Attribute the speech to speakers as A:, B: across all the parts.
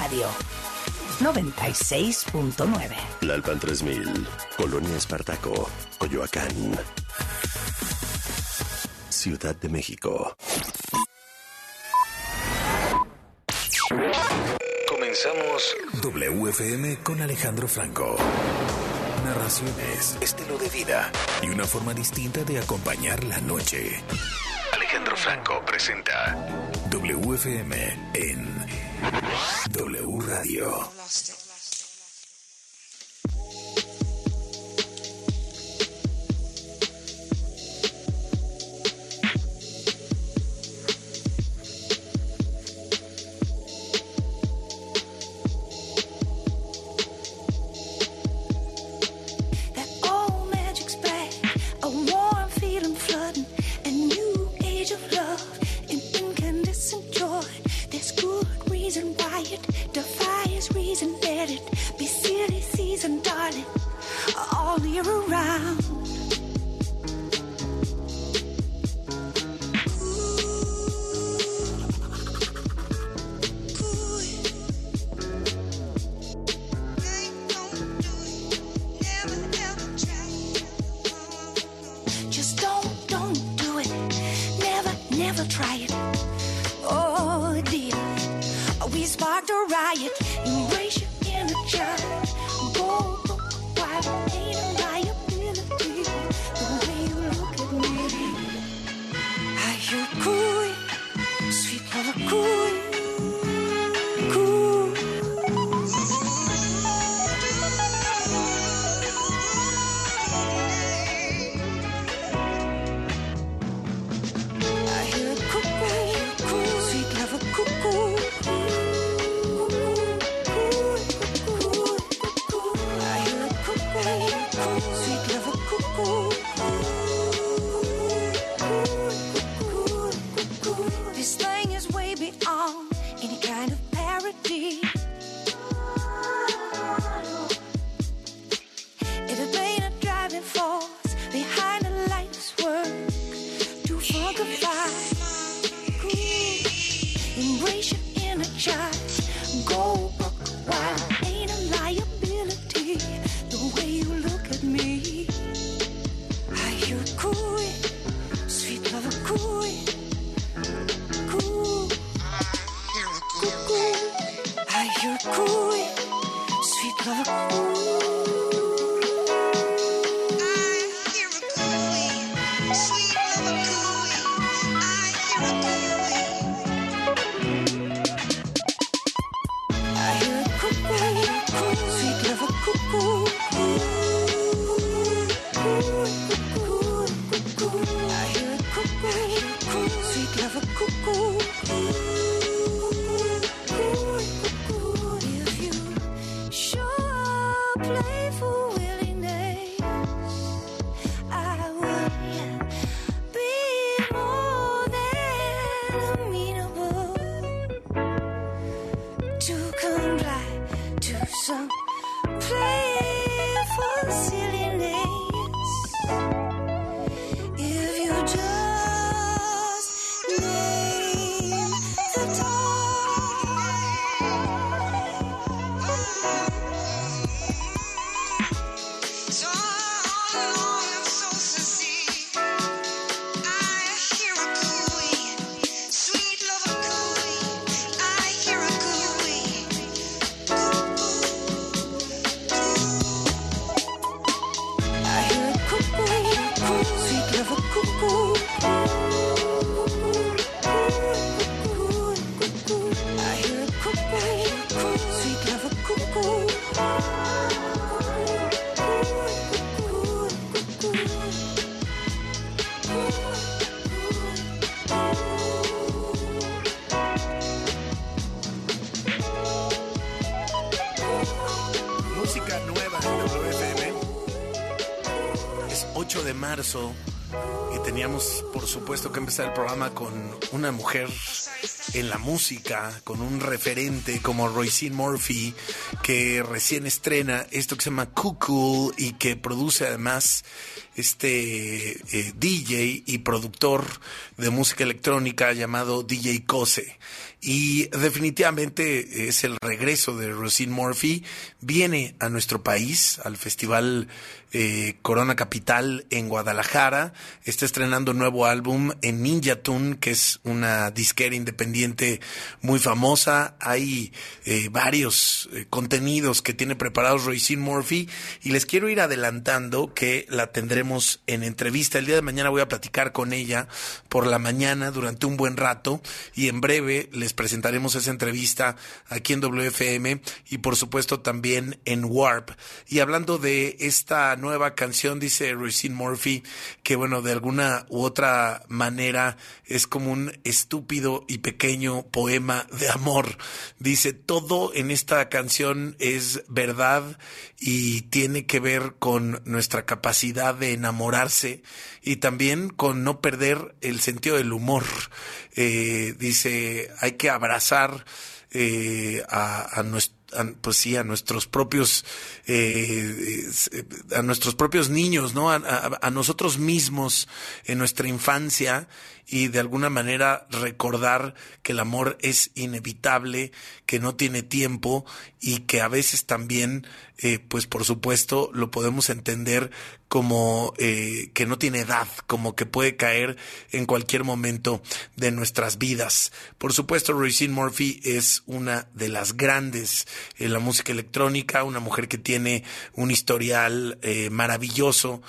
A: Radio 96.9.
B: Lalpan 3000, Colonia Espartaco, Coyoacán. Ciudad de México.
C: Comenzamos WFM con Alejandro Franco. Narraciones, estilo de vida y una forma distinta de acompañar la noche. Alejandro Franco presenta WFM en W Radio.
D: Supuesto, que empezar el programa con una mujer en la música, con un referente como Roisin Murphy, que recién estrena esto que se llama Cuckoo y que produce además este eh, DJ y productor de música electrónica llamado DJ Cose. Y definitivamente es el regreso de Rosine Murphy. Viene a nuestro país, al Festival eh, Corona Capital en Guadalajara. Está estrenando un nuevo álbum en Ninja Tune, que es una disquera independiente muy famosa. Hay eh, varios eh, contenidos que tiene preparados Roisin Murphy y les quiero ir adelantando que la tendremos en entrevista. El día de mañana voy a platicar con ella por la mañana durante un buen rato y en breve les presentaremos esa entrevista aquí en WFM y por supuesto también en Warp. Y hablando de esta nueva canción, dice Roisin Murphy, que bueno, de alguna u otra manera es como un estúpido y pequeño poema de amor. Dice, todo en esta canción es verdad y tiene que ver con nuestra capacidad de enamorarse y también con no perder el sentido del humor. Eh, dice, hay que abrazar eh, a, a nuestro pues sí, a nuestros propios, eh, a nuestros propios niños, ¿no? a, nosotros mismos en nuestra infancia y de alguna manera recordar que el amor es inevitable, que no tiene tiempo y que a veces también, eh, pues por supuesto, lo podemos entender como eh, que no tiene edad, como que puede caer en cualquier momento de nuestras vidas. Por supuesto, Roisin Murphy es una de las grandes en la música electrónica, una mujer que tiene un historial eh, maravilloso,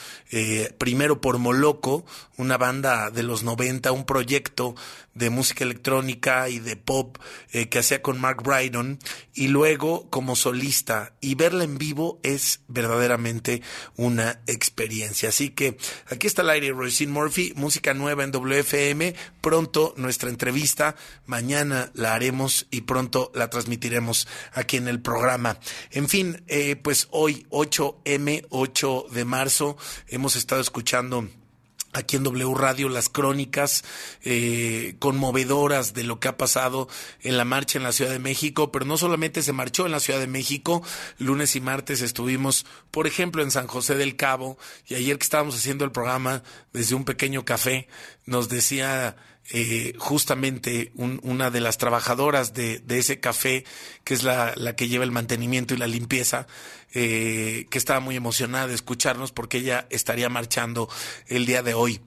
D: primero por Moloco, una banda de los 90, un proyecto de música electrónica y de pop eh, que hacía con Mark Brydon y luego como solista y verla en vivo es verdaderamente una experiencia. Así que aquí está el aire Roisin Murphy, música nueva en WFM, pronto nuestra entrevista, mañana la haremos y pronto la transmitiremos aquí en el programa. En fin, eh, pues hoy 8M, 8 de marzo, hemos estado escuchando aquí en W Radio las crónicas eh, conmovedoras de lo que ha pasado en la marcha en la Ciudad de México, pero no solamente se marchó en la Ciudad de México, lunes y martes estuvimos, por ejemplo, en San José del Cabo, y ayer que estábamos haciendo el programa desde un pequeño café, nos decía eh, justamente una de las trabajadoras de, de ese café, que es la, la, que lleva el mantenimiento y la limpieza, eh, que estaba muy emocionada de escucharnos porque ella estaría marchando el día de hoy.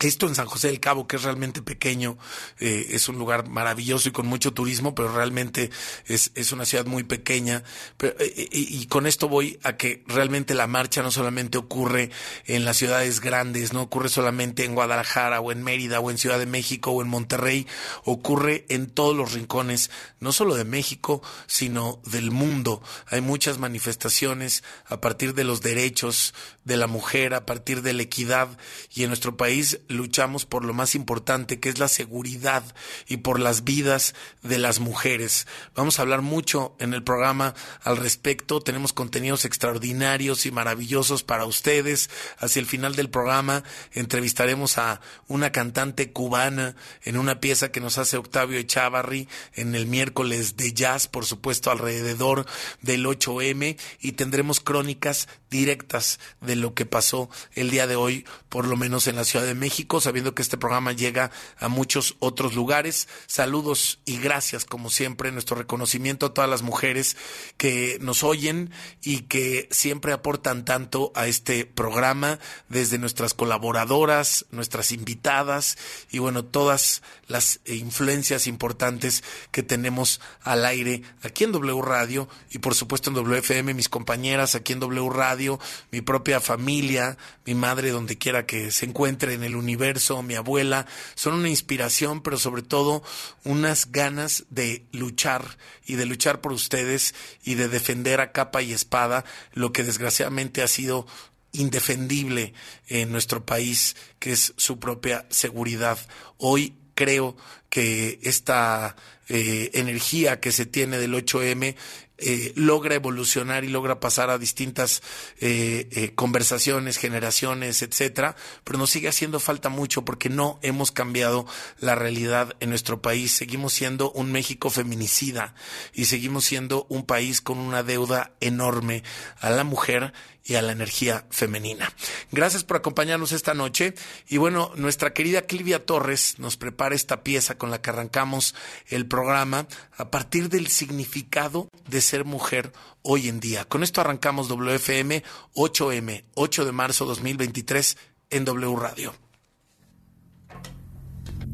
D: Esto en San José del Cabo, que es realmente pequeño, eh, es un lugar maravilloso y con mucho turismo, pero realmente es, es una ciudad muy pequeña. Pero, eh, y, con esto voy a que realmente la marcha no solamente ocurre en las ciudades grandes, no ocurre solamente en Guadalajara o en Mérida o en Ciudad de México o en Monterrey, ocurre en todos los rincones, no solo de México, sino del mundo. Hay muchas manifestaciones a partir de los derechos de la mujer, a partir de la equidad y en nuestro país luchamos por lo más importante, que es la seguridad y por las vidas de las mujeres. Vamos a hablar mucho en el programa al respecto. Tenemos contenidos extraordinarios y maravillosos para ustedes. Hacia el final del programa entrevistaremos a una cantante cubana en una pieza que nos hace Octavio Echavarri en el miércoles de jazz, por supuesto, alrededor del 8M y tendremos crónicas directas de lo que pasó el día de hoy, por lo menos en la Ciudad de México sabiendo que este programa llega a muchos otros lugares. Saludos y gracias, como siempre, nuestro reconocimiento a todas las mujeres que nos oyen y que siempre aportan tanto a este programa, desde nuestras colaboradoras, nuestras invitadas y bueno, todas las influencias importantes que tenemos al aire aquí en W Radio y por supuesto en WFM, mis compañeras aquí en W Radio, mi propia familia, mi madre donde quiera que se encuentre en el mi abuela, son una inspiración, pero sobre todo unas ganas de luchar y de luchar por ustedes y de defender a capa y espada lo que desgraciadamente ha sido indefendible en nuestro país, que es su propia seguridad. Hoy creo que esta eh, energía que se tiene del 8M eh, logra evolucionar y logra pasar a distintas eh, conversaciones, generaciones, etcétera, pero nos sigue haciendo falta mucho porque no hemos cambiado la realidad en nuestro país. Seguimos siendo un México feminicida y seguimos siendo un país con una deuda enorme a la mujer y a la energía femenina. Gracias por acompañarnos esta noche y bueno, nuestra querida Clivia Torres nos prepara esta pieza con con la que arrancamos el programa a partir del significado de ser mujer hoy en día. Con esto arrancamos WFM 8M, 8 de marzo 2023 en W Radio.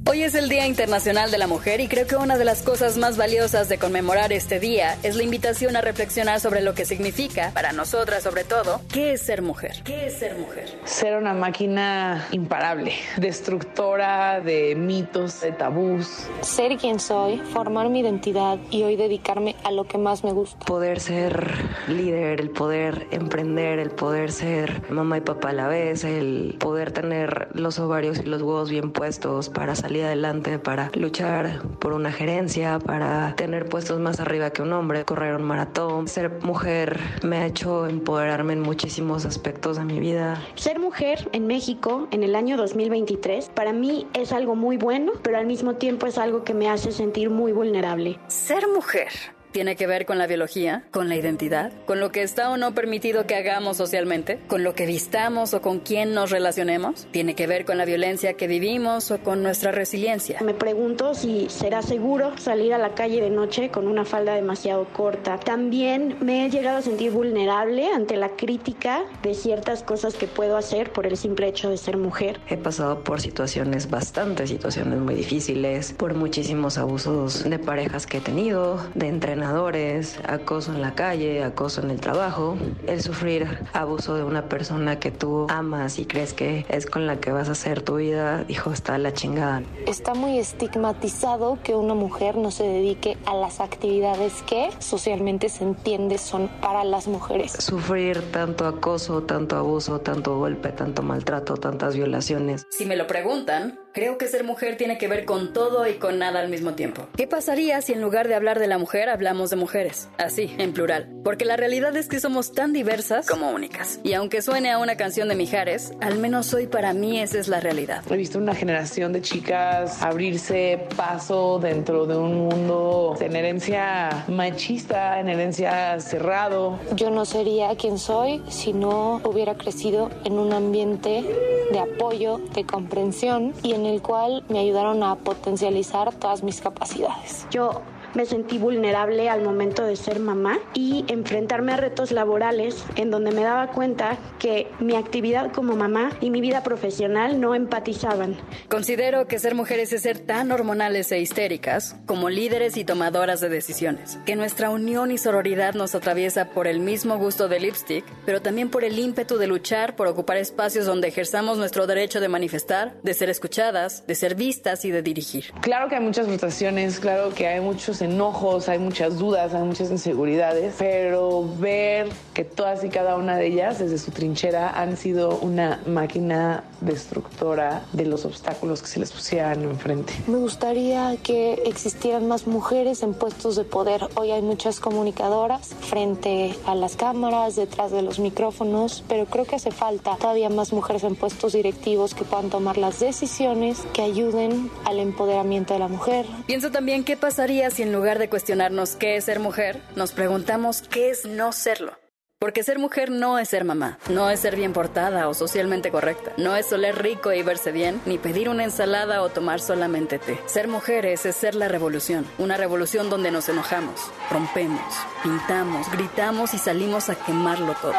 A: Hoy es el Día Internacional de la Mujer y creo que una de las cosas más valiosas de conmemorar este día es la invitación a reflexionar sobre lo que significa, para nosotras sobre todo, qué es ser mujer. ¿Qué es ser mujer?
E: Ser una máquina imparable, destructora de mitos, de tabús.
F: Ser quien soy, formar mi identidad y hoy dedicarme a lo que más me gusta.
G: Poder ser líder, el poder emprender, el poder ser mamá y papá a la vez, el poder tener los ovarios y los huevos bien puestos para salir adelante, para luchar por una gerencia, para tener puestos más arriba que un hombre, correr un maratón. Ser mujer me ha hecho empoderarme en muchísimos aspectos de mi vida.
H: Ser mujer en México en el año 2023 para mí es algo muy bueno, pero al mismo tiempo es algo que me hace sentir muy vulnerable.
A: Ser mujer tiene que ver con la biología, con la identidad, con lo que está o no permitido que hagamos socialmente, con lo que vistamos o con quién nos relacionemos, tiene que ver con la violencia que vivimos o con nuestra resiliencia.
H: Me pregunto si será seguro salir a la calle de noche con una falda demasiado corta. También me he llegado a sentir vulnerable ante la crítica de ciertas cosas que puedo hacer por el simple hecho de ser mujer.
G: He pasado por situaciones, bastantes situaciones muy difíciles, por muchísimos abusos de parejas que he tenido, de acoso en la calle, acoso en el trabajo, el sufrir abuso de una persona que tú amas y crees que es con la que vas a hacer tu vida, dijo, está la chingada.
F: Está muy estigmatizado que una mujer no se dedique a las actividades que socialmente se entiende son para las mujeres.
G: Sufrir tanto acoso, tanto abuso, tanto golpe, tanto maltrato, tantas violaciones.
A: Si me lo preguntan, Creo que ser mujer tiene que ver con todo y con nada al mismo tiempo. ¿Qué pasaría si en lugar de hablar de la mujer hablamos de mujeres? Así, en plural. Porque la realidad es que somos tan diversas como únicas. Y aunque suene a una canción de Mijares, al menos hoy para mí esa es la realidad.
E: He visto una generación de chicas abrirse paso dentro de un mundo en herencia machista, en herencia cerrado.
F: Yo no sería quien soy si no hubiera crecido en un ambiente de apoyo, de comprensión y en el cual me ayudaron a potencializar todas mis capacidades.
H: Yo me sentí vulnerable al momento de ser mamá y enfrentarme a retos laborales en donde me daba cuenta que mi actividad como mamá y mi vida profesional no empatizaban.
A: Considero que ser mujeres es ser tan hormonales e histéricas como líderes y tomadoras de decisiones, que nuestra unión y sororidad nos atraviesa por el mismo gusto de lipstick, pero también por el ímpetu de luchar por ocupar espacios donde ejerzamos nuestro derecho de manifestar, de ser escuchadas, de ser vistas y de dirigir.
E: Claro que hay muchas frustraciones, claro que hay muchos enojos, hay muchas dudas, hay muchas inseguridades, pero ver que todas y cada una de ellas desde su trinchera han sido una máquina destructora de los obstáculos que se les pusieran enfrente.
F: Me gustaría que existieran más mujeres en puestos de poder. Hoy hay muchas comunicadoras frente a las cámaras, detrás de los micrófonos, pero creo que hace falta todavía más mujeres en puestos directivos que puedan tomar las decisiones que ayuden al empoderamiento de la mujer.
A: Pienso también qué pasaría si en lugar de cuestionarnos qué es ser mujer, nos preguntamos qué es no serlo. Porque ser mujer no es ser mamá, no es ser bien portada o socialmente correcta, no es oler rico y verse bien, ni pedir una ensalada o tomar solamente té. Ser mujeres es ser la revolución, una revolución donde nos enojamos, rompemos, pintamos, gritamos y salimos a quemarlo todo.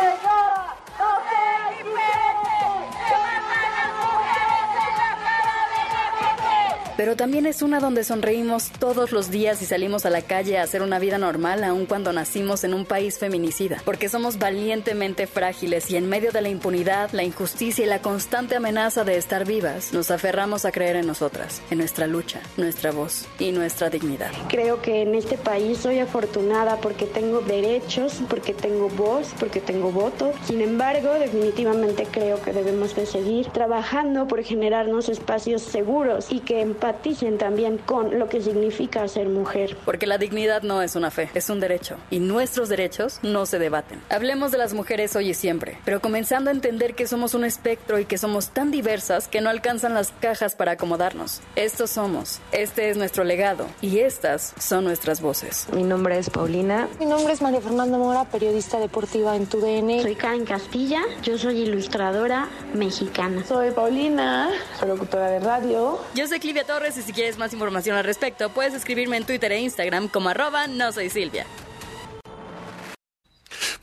A: Pero también es una donde sonreímos todos los días y salimos a la calle a hacer una vida normal aun cuando nacimos en un país feminicida, porque somos valientemente frágiles y en medio de la impunidad, la injusticia y la constante amenaza de estar vivas, nos aferramos a creer en nosotras, en nuestra lucha, nuestra voz y nuestra dignidad.
H: Creo que en este país soy afortunada porque tengo derechos, porque tengo voz, porque tengo voto. Sin embargo, definitivamente creo que debemos de seguir trabajando por generarnos espacios seguros y que empaticen también con lo que significa ser mujer.
A: Porque la dignidad no es una fe, es un derecho. Y nuestros derechos no se debaten. Hablemos de las mujeres hoy y siempre, pero comenzando a entender que somos un espectro y que somos tan diversas que no alcanzan las cajas para acomodarnos. Estos somos, este es nuestro legado y estas son nuestras voces.
G: Mi nombre es Paulina.
F: Mi nombre es María Fernanda Mora, periodista deportiva en TUDN.
H: Soy Karen Castilla, yo soy ilustradora mexicana.
E: Soy Paulina, soy locutora de radio.
A: Yo soy Clivia Y si quieres más información al respecto, puedes escribirme en Twitter e Instagram como arroba no soy Silvia.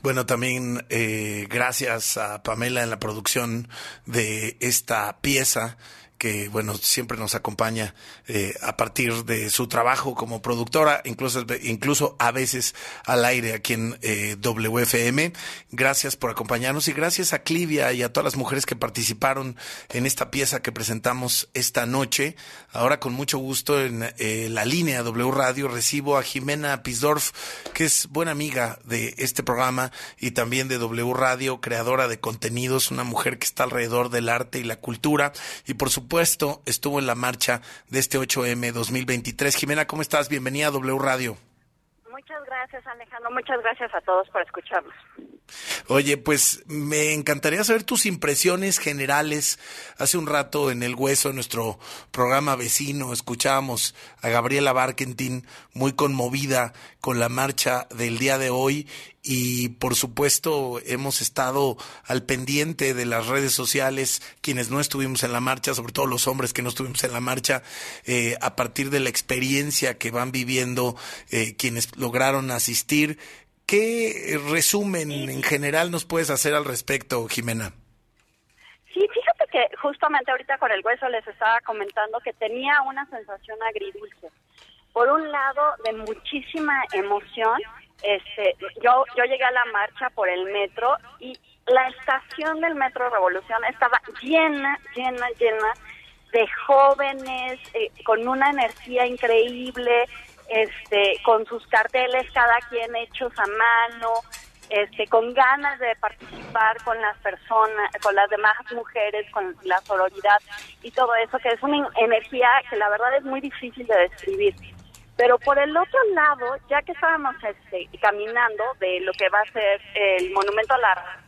D: Bueno, también eh, gracias a Pamela en la producción de esta pieza que bueno siempre nos acompaña eh, a partir de su trabajo como productora, incluso incluso a veces al aire aquí en eh, WFM. Gracias por acompañarnos y gracias a Clivia y a todas las mujeres que participaron en esta pieza que presentamos esta noche. Ahora con mucho gusto en eh, la línea W Radio recibo a Jimena Pisdorf, que es buena amiga de este programa y también de W Radio, creadora de contenidos, una mujer que está alrededor del arte y la cultura y por supuesto supuesto, estuvo en la marcha de este 8M 2023. Jimena, ¿cómo estás? Bienvenida a W Radio.
I: Muchas gracias, Alejandro. Muchas gracias a todos por escucharnos.
D: Oye, pues me encantaría saber tus impresiones generales. Hace un rato en El Hueso, nuestro programa vecino, escuchábamos a Gabriela Barkentin muy conmovida con la marcha del día de hoy y por supuesto hemos estado al pendiente de las redes sociales, quienes no estuvimos en la marcha, sobre todo los hombres que no estuvimos en la marcha, eh, a partir de la experiencia que van viviendo eh, quienes lograron asistir. ¿Qué resumen en general nos puedes hacer al respecto, Jimena?
I: Sí, fíjate que justamente ahorita con el hueso les estaba comentando que tenía una sensación agridulce. Por un lado, de muchísima emoción, este, yo, yo llegué a la marcha por el metro y la estación del Metro Revolución estaba llena, llena, llena de jóvenes eh, con una energía increíble, este, con sus carteles cada quien hechos a mano, este, con ganas de participar con las personas, con las demás mujeres, con la sororidad y todo eso, que es una energía que la verdad es muy difícil de describir. Pero por el otro lado, ya que estábamos este, caminando de lo que va a ser el monumento a la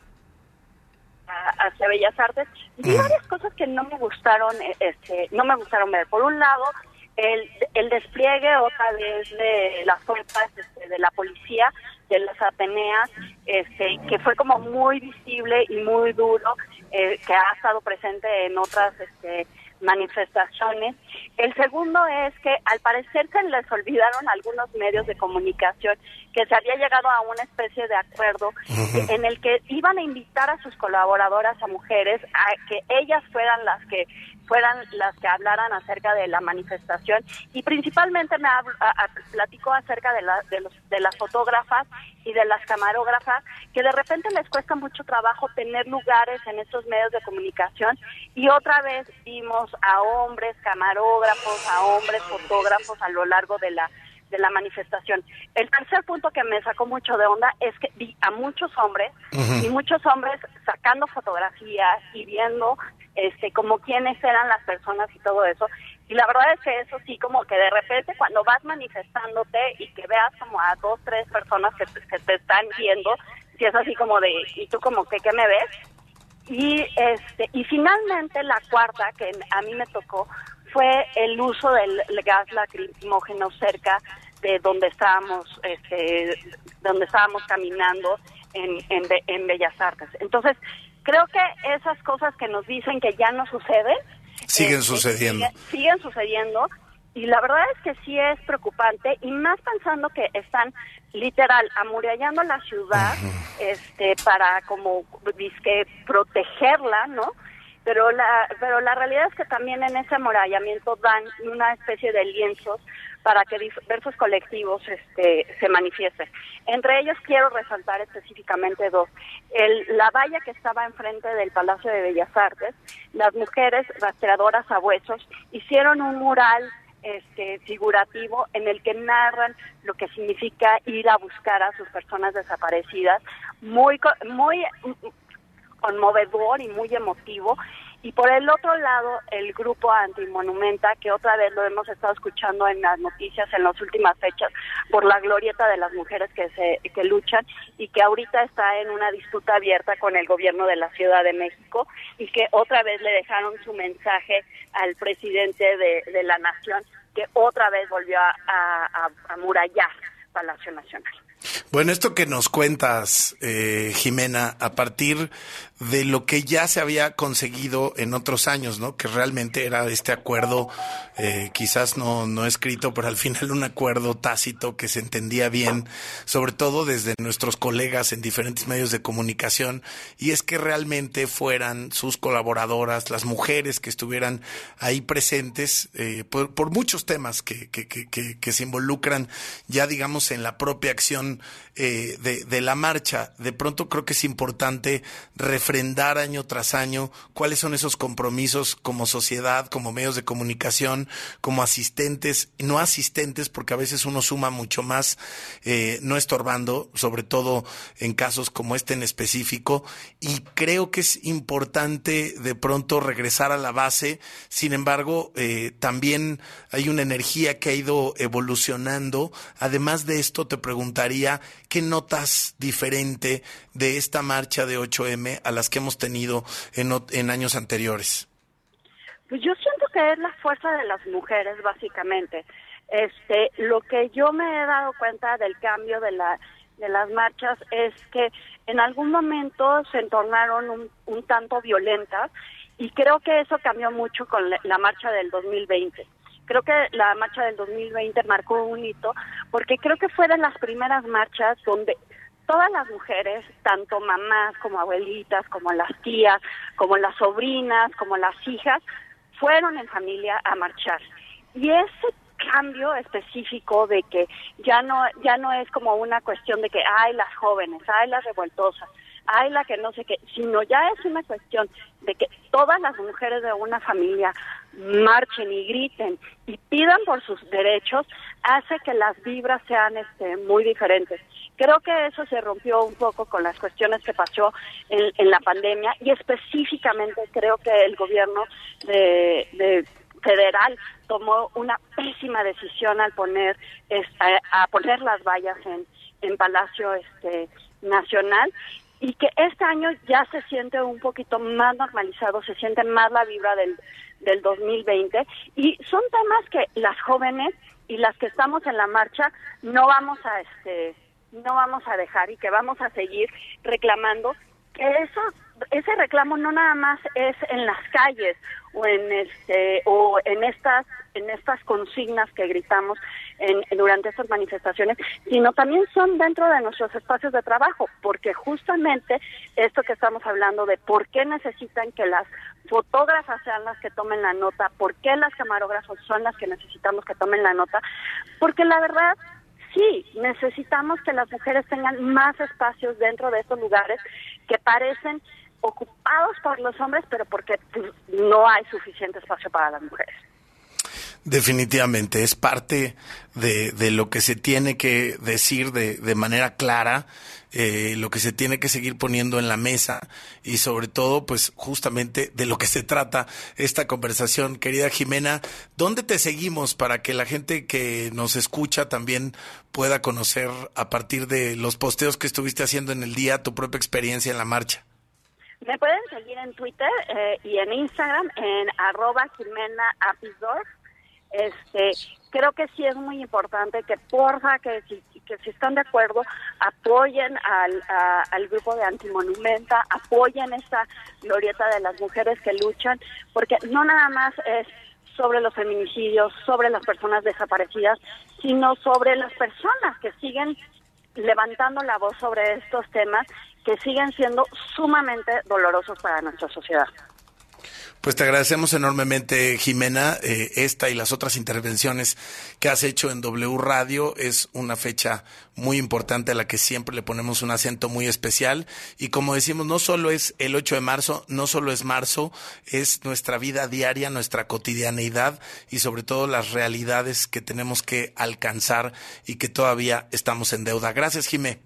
I: hacia Bellas Artes, vi varias cosas que no me gustaron, este, no me gustaron ver. Por un lado, el, el despliegue otra vez de las fuerzas este, de la policía, de las Ateneas, este, que fue como muy visible y muy duro, eh, que ha estado presente en otras este, manifestaciones. El segundo es que al parecer se les olvidaron algunos medios de comunicación que se había llegado a una especie de acuerdo en el que iban a invitar a sus colaboradoras, a mujeres, a que ellas fueran las que fueran las que hablaran acerca de la manifestación. Y principalmente me hablo, platicó acerca de, la, de, los, de las fotógrafas y de las camarógrafas que de repente les cuesta mucho trabajo tener lugares en estos medios de comunicación. Y otra vez vimos a hombres camarógrafos, a hombres fotógrafos a lo largo de la de la manifestación. El tercer punto que me sacó mucho de onda es que vi a muchos hombres y muchos hombres sacando fotografías y viendo este como quiénes eran las personas y todo eso. Y la verdad es que eso sí, como que de repente cuando vas manifestándote y que veas como a dos, tres personas que, te están viendo, si es así como de, ¿y tú como que qué me ves? Y, este, y finalmente la cuarta que a mí me tocó fue el uso del gas lacrimógeno cerca de donde estábamos, este, donde estábamos caminando en, en, Bellas Artes. Entonces, creo que esas cosas que nos dicen que ya no suceden,
D: siguen este, sucediendo.
I: Siguen, sucediendo y la verdad es que sí es preocupante y más pensando que están literal amurallando la ciudad este para como disque protegerla, ¿no? Pero la pero la realidad es que también en ese amurallamiento dan una especie de lienzos para que diversos colectivos este, se manifiesten. Entre ellos quiero resaltar específicamente dos. El, la valla que estaba enfrente del Palacio de Bellas Artes, las mujeres rastreadoras a huesos hicieron un mural este, figurativo en el que narran lo que significa ir a buscar a sus personas desaparecidas, muy, muy conmovedor y muy emotivo. Y por el otro lado, el grupo Antimonumenta, que otra vez lo hemos estado escuchando en las noticias en las últimas fechas, por la glorieta de las mujeres que, se, que luchan y que ahorita está en una disputa abierta con el gobierno de la Ciudad de México y que otra vez le dejaron su mensaje al presidente de, la Nación, que otra vez volvió a, a, a murallar Palacio Nacional.
D: Bueno, esto que nos cuentas, eh, Jimena, a partir de lo que ya se había conseguido en otros años, ¿no? Que realmente era este acuerdo, eh, quizás no, no escrito, pero al final un acuerdo tácito que se entendía bien, sobre todo desde nuestros colegas en diferentes medios de comunicación, y es que realmente fueran sus colaboradoras, las mujeres que estuvieran ahí presentes, eh, por, muchos temas que, que, que, que, se involucran ya, digamos, en la propia acción eh, de, de la marcha. De pronto creo que es importante refrendar año tras año cuáles son esos compromisos como sociedad, como medios de comunicación, como asistentes, no asistentes, porque a veces uno suma mucho más, eh, no estorbando, sobre todo en casos como este en específico. Y creo que es importante de pronto regresar a la base. Sin embargo, eh, también hay una energía que ha ido evolucionando. Además de esto, te preguntaría, ¿qué notas diferente de esta marcha de 8M a las que hemos tenido en, años anteriores?
I: Pues yo siento que es la fuerza de las mujeres, básicamente. Este, lo que yo me he dado cuenta del cambio de la de las marchas es que en algún momento se tornaron un, un tanto violentas y creo que eso cambió mucho con la marcha del 2020 creo que la marcha del 2020 marcó un hito porque creo que fue de las primeras marchas donde todas las mujeres, tanto mamás como abuelitas, como las tías, como las sobrinas, como las hijas, fueron en familia a marchar. Y ese cambio específico de que ya no ya no es como una cuestión de que hay las jóvenes, hay las revoltosas, hay la que no sé qué, sino ya es una cuestión de que todas las mujeres de una familia marchen y griten y pidan por sus derechos, hace que las vibras sean este, muy diferentes. Creo que eso se rompió un poco con las cuestiones que pasó en, la pandemia y específicamente creo que el gobierno de, federal tomó una pésima decisión al poner a, poner las vallas en, en Palacio este Nacional y que este año ya se siente un poquito más normalizado, se siente más la vibra del, del 2020 y son temas que las jóvenes y las que estamos en la marcha no vamos a este no vamos a dejar y que vamos a seguir reclamando que eso ese reclamo no nada más es en las calles o en este o en estas en estas consignas que gritamos en, durante estas manifestaciones, sino también son dentro de nuestros espacios de trabajo, porque justamente esto que estamos hablando de por qué necesitan que las fotógrafas sean las que tomen la nota, por qué las camarógrafos son las que necesitamos que tomen la nota, porque la verdad sí, necesitamos que las mujeres tengan más espacios dentro de estos lugares que parecen ocupados por los hombres, pero porque pues, no hay suficiente espacio para las mujeres.
D: Definitivamente, es parte de, de, lo que se tiene que decir de, de manera clara, eh, lo que se tiene que seguir poniendo en la mesa y sobre todo, pues justamente de lo que se trata esta conversación. Querida Jimena, ¿dónde te seguimos para que la gente que nos escucha también pueda conocer a partir de los posteos que estuviste haciendo en el día tu propia experiencia en la marcha?
I: Me pueden seguir en Twitter eh, y en Instagram en arroba Jimena Este, creo que sí es muy importante que porfa, que si, que si están de acuerdo, apoyen al, al grupo de Antimonumenta, apoyen esta glorieta de las mujeres que luchan, porque no nada más es sobre los feminicidios, sobre las personas desaparecidas, sino sobre las personas que siguen levantando la voz sobre estos temas que siguen siendo sumamente dolorosos para nuestra sociedad.
D: Pues te agradecemos enormemente, Jimena, eh, esta y las otras intervenciones que has hecho en W Radio. Es una fecha muy importante a la que siempre le ponemos un acento muy especial. Y como decimos, no solo es el 8 de marzo, no solo es marzo, es nuestra vida diaria, nuestra cotidianeidad y sobre todo las realidades que tenemos que alcanzar y que todavía estamos en deuda. Gracias, Jimé.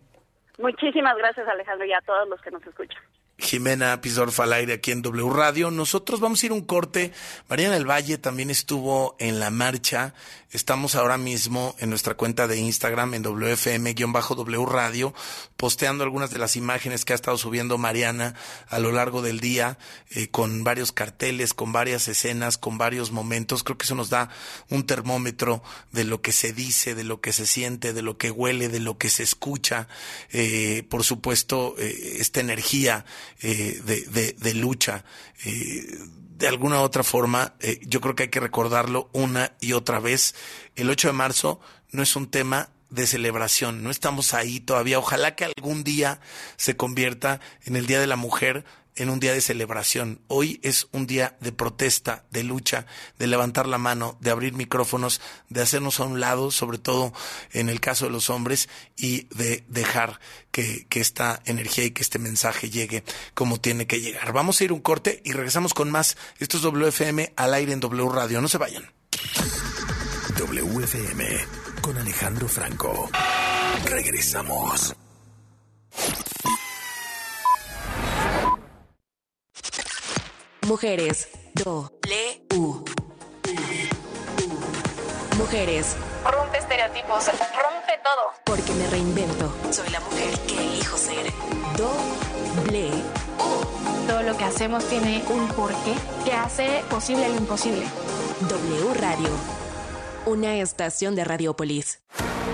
I: Muchísimas gracias, Alejandro, y a todos los que nos escuchan.
D: Jimena Pizorfa al aire aquí en W Radio. Nosotros vamos a ir un corte. Mariana del Valle también estuvo en la marcha. Estamos ahora mismo en nuestra cuenta de Instagram en WFM-W Radio, posteando algunas de las imágenes que ha estado subiendo Mariana a lo largo del día, eh, con varios carteles, con varias escenas, con varios momentos. Creo que eso nos da un termómetro de lo que se dice, de lo que se siente, de lo que huele, de lo que se escucha. Eh, por supuesto, eh, esta energía eh, de, de, lucha. Eh, de alguna u otra forma, yo creo que hay que recordarlo una y otra vez. El 8 de marzo no es un tema de celebración, no estamos ahí todavía. Ojalá que algún día se convierta en el Día de la Mujer, en un día de celebración. Hoy es un día de protesta, de lucha, de levantar la mano, de abrir micrófonos, de hacernos a un lado, sobre todo en el caso de los hombres, y de dejar que, que esta energía y que este mensaje llegue como tiene que llegar. Vamos a ir un corte y regresamos con más. Esto es WFM al aire en W Radio. No se vayan.
C: WFM con Alejandro Franco. Regresamos.
J: Mujeres. Do. Le. U. Mujeres.
K: Rompe estereotipos. Rompe todo.
J: Porque me reinvento. Soy la mujer que elijo ser. Doble. U.
K: Todo lo que hacemos tiene un porqué que hace posible lo imposible.
J: W Radio. Una estación de Radiopolis.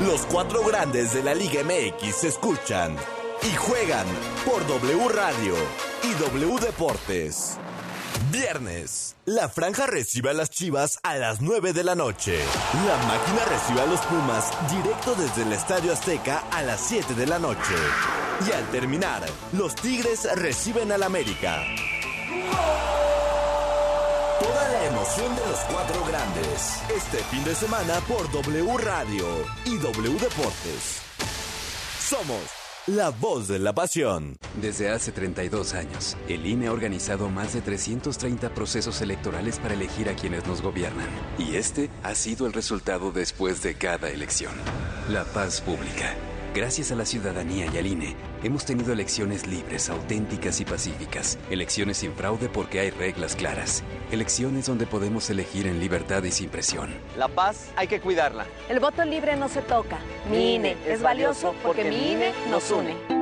L: Los cuatro grandes de la Liga MX se escuchan y juegan por W Radio y W Deportes. Viernes. La franja recibe a las Chivas a las 9 de la noche. La máquina recibe a los Pumas directo desde el Estadio Azteca a las 7 de la noche. Y al terminar, los Tigres reciben al América. Toda la emoción de los cuatro grandes. Este fin de semana por W Radio y W Deportes. Somos la voz de la pasión.
M: Desde hace 32 años, el INE ha organizado más de 330 procesos electorales para elegir a quienes nos gobiernan. Y este ha sido el resultado después de cada elección. La paz pública. Gracias a la ciudadanía y al INE, hemos tenido elecciones libres, auténticas y pacíficas. Elecciones sin fraude porque hay reglas claras. Elecciones donde podemos elegir en libertad y sin presión.
N: La paz hay que cuidarla.
O: El voto libre no se toca. Mi INE es valioso porque mi INE nos une.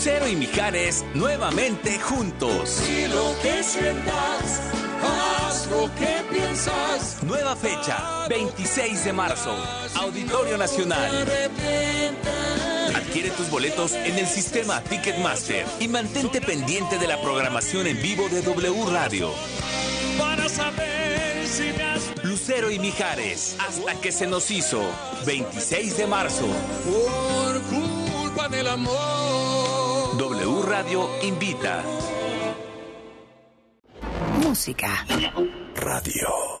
P: Lucero y Mijares nuevamente juntos.
Q: Si lo que sientas, haz lo que piensas.
P: Nueva fecha, 26 de marzo, Auditorio Nacional. Adquiere tus boletos en el sistema Ticketmaster y mantente pendiente de la programación en vivo de W Radio.
Q: Para saber si me has...
P: Lucero y Mijares, hasta que se nos hizo, 26 de marzo.
Q: Por culpa del amor.
P: W Radio invita.
R: Música.
B: Radio.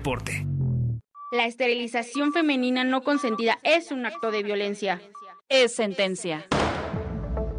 K: La esterilización femenina no consentida es un acto de violencia.
S: Es sentencia.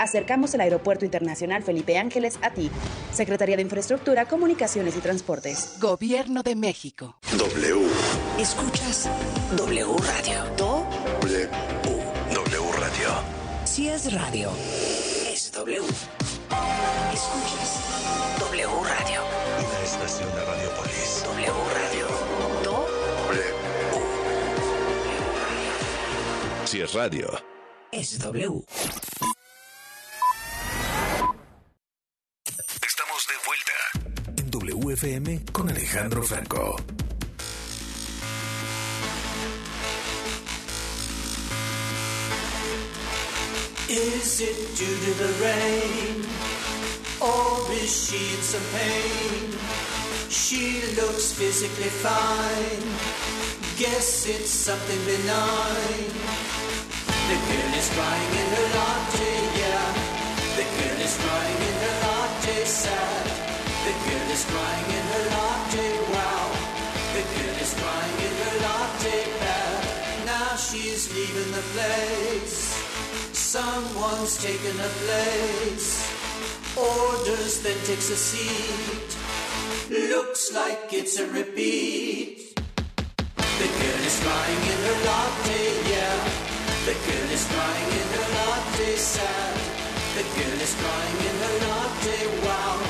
T: Acercamos el Aeropuerto Internacional Felipe Ángeles a ti. Secretaría de Infraestructura, Comunicaciones y Transportes.
R: Gobierno de México.
B: W.
R: Escuchas W Radio.
B: Do. W. W Radio.
R: Si es radio, es W. Escuchas W Radio.
B: Y la estación de Radiopolis.
R: W Radio. Do.
B: W. Si es radio,
R: es W.
C: WFM con Alejandro Franco.
Q: Is it due to the rain? Or is she in some pain? She looks physically fine. Guess it's something benign. The girl is crying in her latte, yeah. The girl is crying in her latte, sad. The girl is crying in her latte, wow. The girl is crying in her latte, bad. Now she's leaving the place. Someone's taken her place. Orders, then takes a seat. Looks like it's a repeat. The girl is crying in her latte, yeah. The girl is crying in her latte, sad. The girl is crying in her latte, wow.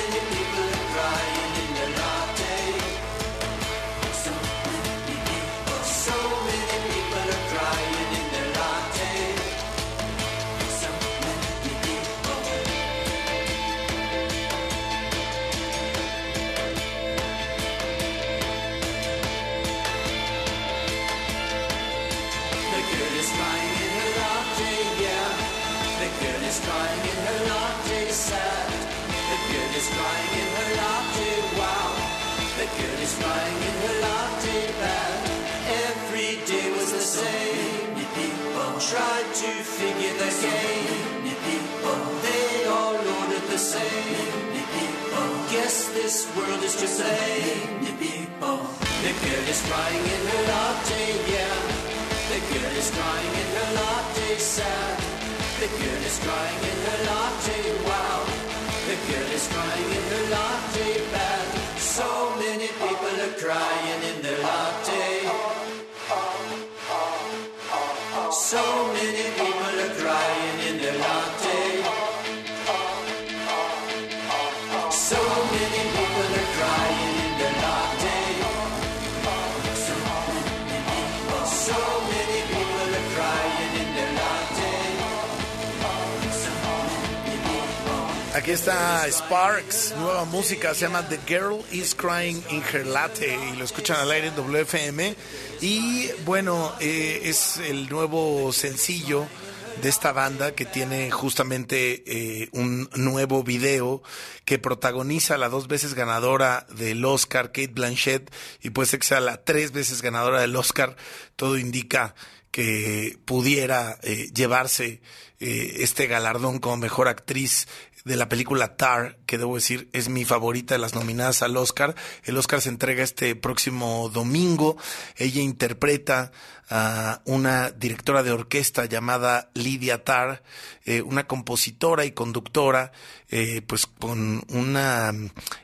Q: this world is to blame. The girl is crying in her latte, yeah. The girl is crying in her latte, sad. The girl is crying in her latte, wow. The girl is crying in her latte, bad. So many people are crying in their latte. So many people
D: Aquí está Sparks, nueva música, se llama The Girl is Crying in Her Latte y lo escuchan al aire en WFM. Y bueno, eh, es el nuevo sencillo de esta banda que tiene justamente eh, un nuevo video que protagoniza a la dos veces ganadora del Oscar, Kate Blanchett, y puede ser que sea la tres veces ganadora del Oscar. Todo indica que pudiera eh, llevarse eh, este galardón como mejor actriz de la película Tar, que debo decir es mi favorita de las nominadas al Oscar. El Oscar se entrega este próximo domingo. Ella interpreta a una directora de orquesta llamada Lydia Tar, eh, una compositora y conductora, eh, pues con una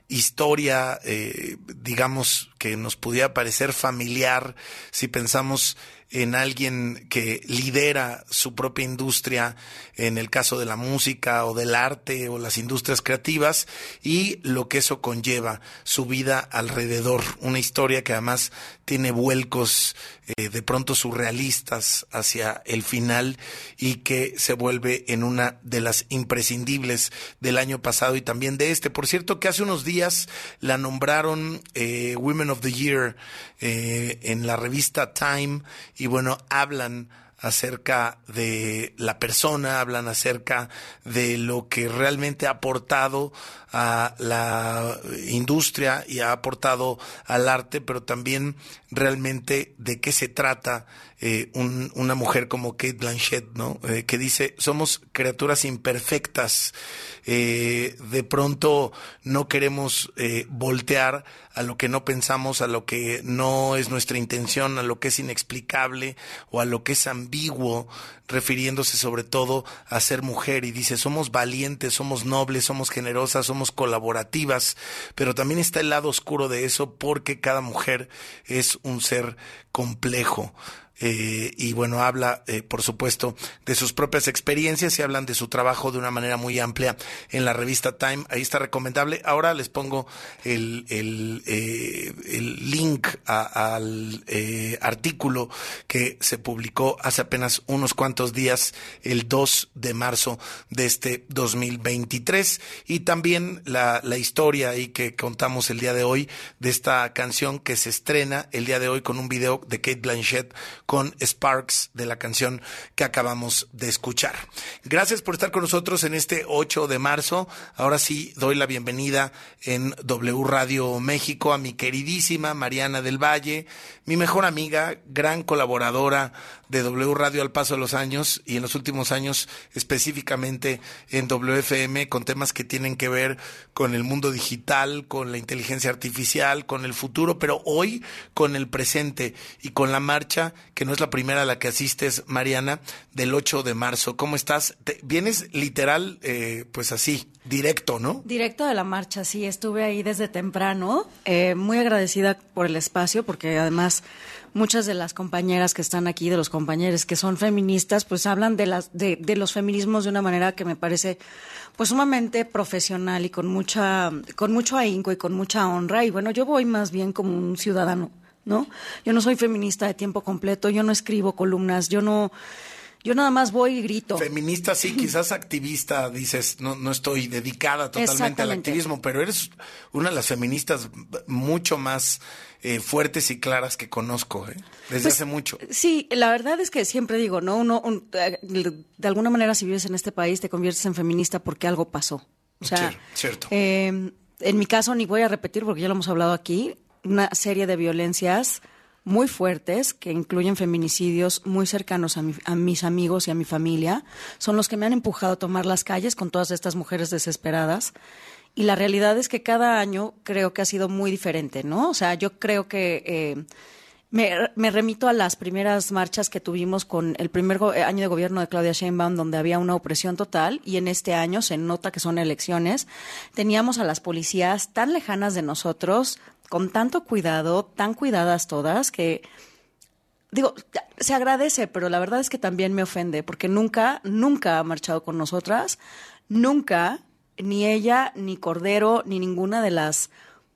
D: historia, eh, digamos, que nos pudiera parecer familiar si pensamos en alguien que lidera su propia industria, en el caso de la música o del arte o las industrias creativas, y lo que eso conlleva, su vida alrededor. Una historia que además tiene vuelcos eh, de pronto surrealistas hacia el final y que se vuelve en una de las imprescindibles del año pasado y también de este. Por cierto, que hace unos días la nombraron eh, Women of the Year eh, en la revista Time y bueno, hablan acerca de la persona, hablan acerca de lo que realmente ha aportado a la industria y ha aportado al arte, pero también realmente de qué se trata eh, un- una mujer como Kate Blanchett, ¿no? Eh, que dice, somos criaturas imperfectas, eh, de pronto no queremos eh, voltear a lo que no pensamos, a lo que no es nuestra intención, a lo que es inexplicable o a lo que es ambiguo, refiriéndose sobre todo a ser mujer y dice, somos valientes, somos nobles, somos generosas, somos colaborativas, pero también está el lado oscuro de eso porque cada mujer es un ser complejo. Eh, y bueno, habla, eh, por supuesto, de sus propias experiencias y hablan de su trabajo de una manera muy amplia en la revista Time. Ahí está recomendable. Ahora les pongo el, el, eh, el link a- al eh, artículo que se publicó hace apenas unos cuantos días, el 2 de marzo de este 2023. Y también la, la historia ahí que contamos el día de hoy de esta canción que se estrena el día de hoy con un video de Kate Blanchett con Sparks de la canción que acabamos de escuchar. Gracias por estar con nosotros en este 8 de marzo. Ahora sí doy la bienvenida en W Radio México a mi queridísima Mariana del Valle, mi mejor amiga, gran colaboradora de W Radio al paso de los años y en los últimos años específicamente en WFM con temas que tienen que ver con el mundo digital, con la inteligencia artificial, con el futuro, pero hoy con el presente y con la marcha, que no es la primera a la que asistes, Mariana, del 8 de marzo. ¿Cómo estás? Te- vienes literal, eh, pues así, directo, ¿no?
U: Directo de la marcha, sí, estuve ahí desde temprano, eh, muy agradecida por el espacio, porque además muchas de las compañeras que están aquí, de los compañeros que son feministas, pues hablan de, las, de, de los feminismos de una manera que me parece pues sumamente profesional y con mucha, con mucho ahínco y con mucha honra. Y bueno, yo voy más bien como un ciudadano, ¿no? Yo no soy feminista de tiempo completo, yo no escribo columnas, yo no, yo nada más voy y grito.
D: Feminista, sí, quizás activista, dices, no, no estoy dedicada totalmente al activismo, pero eres una de las feministas mucho más eh, fuertes y claras que conozco, ¿eh? desde
U: Pues,
D: hace mucho.
U: Sí, la verdad es que siempre digo, ¿no? Uno, un- de alguna manera, si vives en este país, te conviertes en feminista porque algo pasó. O sea,
D: Cier- cierto.
U: eh, en mi caso, ni voy a repetir porque ya lo hemos hablado aquí, una serie de violencias muy fuertes que incluyen feminicidios muy cercanos a, mi- a mis amigos y a mi familia, son los que me han empujado a tomar las calles con todas estas mujeres desesperadas. Y la realidad es que cada año creo que ha sido muy diferente, ¿no? O sea, yo creo que eh, me, me remito a las primeras marchas que tuvimos con el primer eh, año de gobierno de Claudia Sheinbaum, donde había una opresión total, y en este año se nota que son elecciones. Teníamos a las policías tan lejanas de nosotros, con tanto cuidado, tan cuidadas todas, que digo, se agradece, pero la verdad es que también me ofende, porque nunca, nunca ha marchado con nosotras, nunca, ni ella, ni Cordero, ni ninguna de las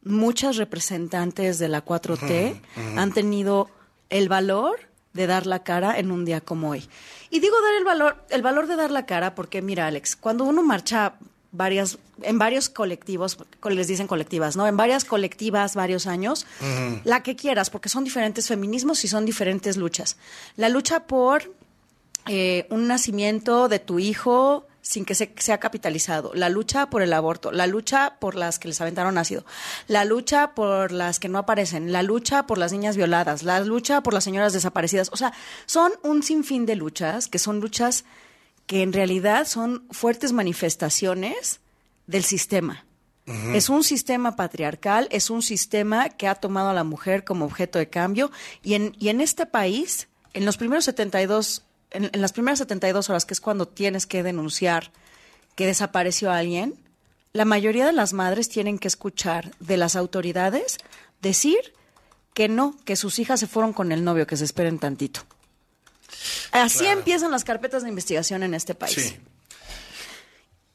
U: muchas representantes de la 4T
V: Ujú, ujú.
U: han tenido el valor de dar la cara en un día como hoy. Y digo dar el valor, el valor de dar la cara porque mira, Alex, cuando uno marcha varias en varios colectivos, les dicen colectivas, ¿no? En varias colectivas, varios años, la que quieras, porque son diferentes feminismos y son diferentes luchas. La lucha por eh, un nacimiento de tu hijo sin que se, sea capitalizado, la lucha por el aborto, la lucha por las que les aventaron ácido, la lucha por las que no aparecen, la lucha por las niñas violadas, la lucha por las señoras desaparecidas. O sea, son un sinfín de luchas que son luchas que en realidad son fuertes manifestaciones del sistema. Es un sistema patriarcal, es un sistema que ha tomado a la mujer como objeto de cambio y en, y en este país, en los primeros 72, en, en las primeras 72 horas, que es cuando tienes que denunciar que desapareció alguien, la mayoría de las madres tienen que escuchar de las autoridades decir que no, que sus hijas se fueron con el novio, que se esperen tantito. Así
D: Claro.
U: empiezan las carpetas de investigación en este país.
D: Sí.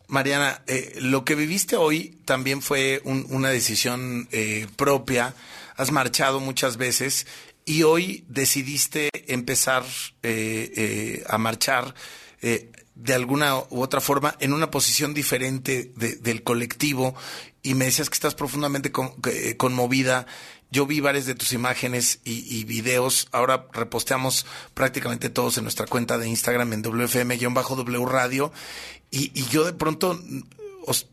D: Mariana, eh, lo que viviste hoy también fue un- una decisión eh, propia. Has marchado muchas veces y hoy decidiste empezar eh, eh, a marchar eh, de alguna u otra forma en una posición diferente de- del colectivo y me decías que estás profundamente eh, conmovida. Yo vi varias de tus imágenes y, y videos. Ahora reposteamos prácticamente todos en nuestra cuenta de Instagram en WFM-W Radio. Y, y yo de pronto